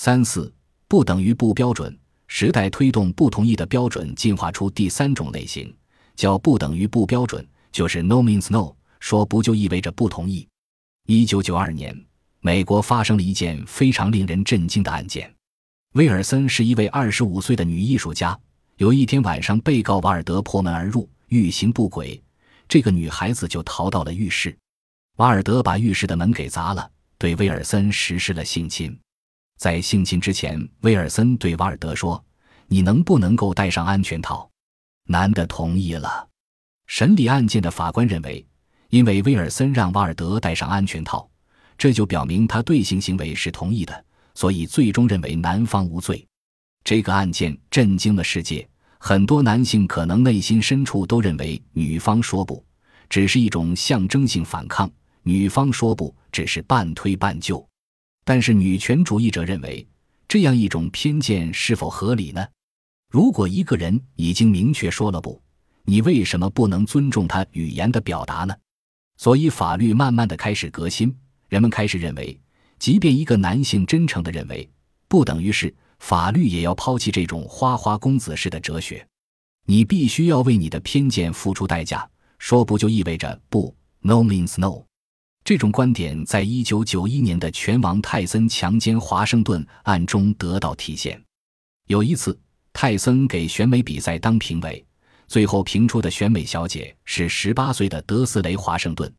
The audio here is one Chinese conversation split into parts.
三四不等于不标准。时代推动不同意的标准进化出第三种类型，叫不等于不标准，就是 no means no，说不就意味着不同意。一九九二年，美国发生了一件非常令人震惊的案件。威尔森是一位二十五岁的女艺术家。有一天晚上，被告瓦尔德破门而入，欲行不轨，这个女孩子就逃到了浴室。瓦尔德把浴室的门给砸了，对威尔森实施了性侵。在性侵之前，威尔森对瓦尔德说：“你能不能够戴上安全套？”男的同意了。审理案件的法官认为，因为威尔森让瓦尔德戴上安全套，这就表明他对性行为是同意的，所以最终认为男方无罪。这个案件震惊了世界，很多男性可能内心深处都认为女方说不只是一种象征性反抗，女方说不只是半推半就。但是女权主义者认为，这样一种偏见是否合理呢？如果一个人已经明确说了不，你为什么不能尊重他语言的表达呢？所以法律慢慢的开始革新，人们开始认为，即便一个男性真诚的认为不，等于是法律也要抛弃这种花花公子式的哲学。你必须要为你的偏见付出代价，说不就意味着不？No means no。这种观点在一九九一年的拳王泰森强奸华盛顿案中得到体现。有一次，泰森给选美比赛当评委，最后评出的选美小姐是十八岁的德斯雷·华盛顿。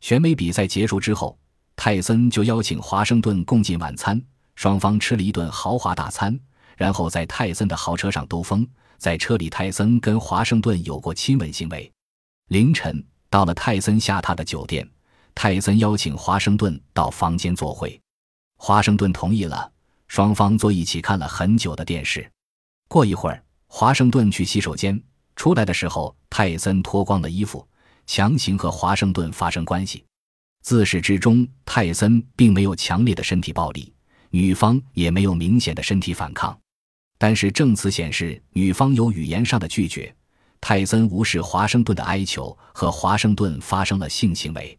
选美比赛结束之后，泰森就邀请华盛顿共进晚餐，双方吃了一顿豪华大餐，然后在泰森的豪车上兜风。在车里，泰森跟华盛顿有过亲吻行为。凌晨，到了泰森下榻的酒店。泰森邀请华盛顿到房间坐会，华盛顿同意了。双方坐一起看了很久的电视。过一会儿，华盛顿去洗手间，出来的时候，泰森脱光了衣服，强行和华盛顿发生关系。自始至终，泰森并没有强烈的身体暴力，女方也没有明显的身体反抗。但是证词显示，女方有语言上的拒绝。泰森无视华盛顿的哀求，和华盛顿发生了性行为。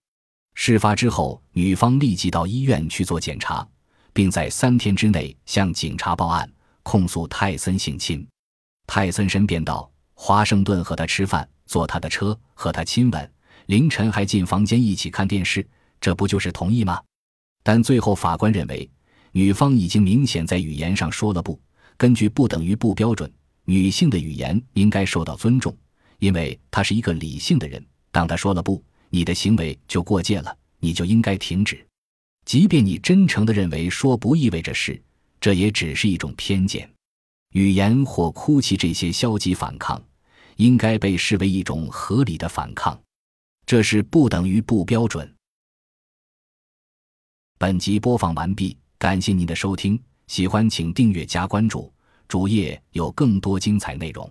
事发之后，女方立即到医院去做检查，并在三天之内向警察报案，控诉泰森性侵。泰森申辩道：“华盛顿和他吃饭，坐他的车，和他亲吻，凌晨还进房间一起看电视，这不就是同意吗？”但最后法官认为，女方已经明显在语言上说了不。根据不等于不标准，女性的语言应该受到尊重，因为她是一个理性的人。当她说了不。你的行为就过界了，你就应该停止。即便你真诚的认为说不意味着是，这也只是一种偏见。语言或哭泣这些消极反抗，应该被视为一种合理的反抗。这是不等于不标准。本集播放完毕，感谢您的收听，喜欢请订阅加关注，主页有更多精彩内容。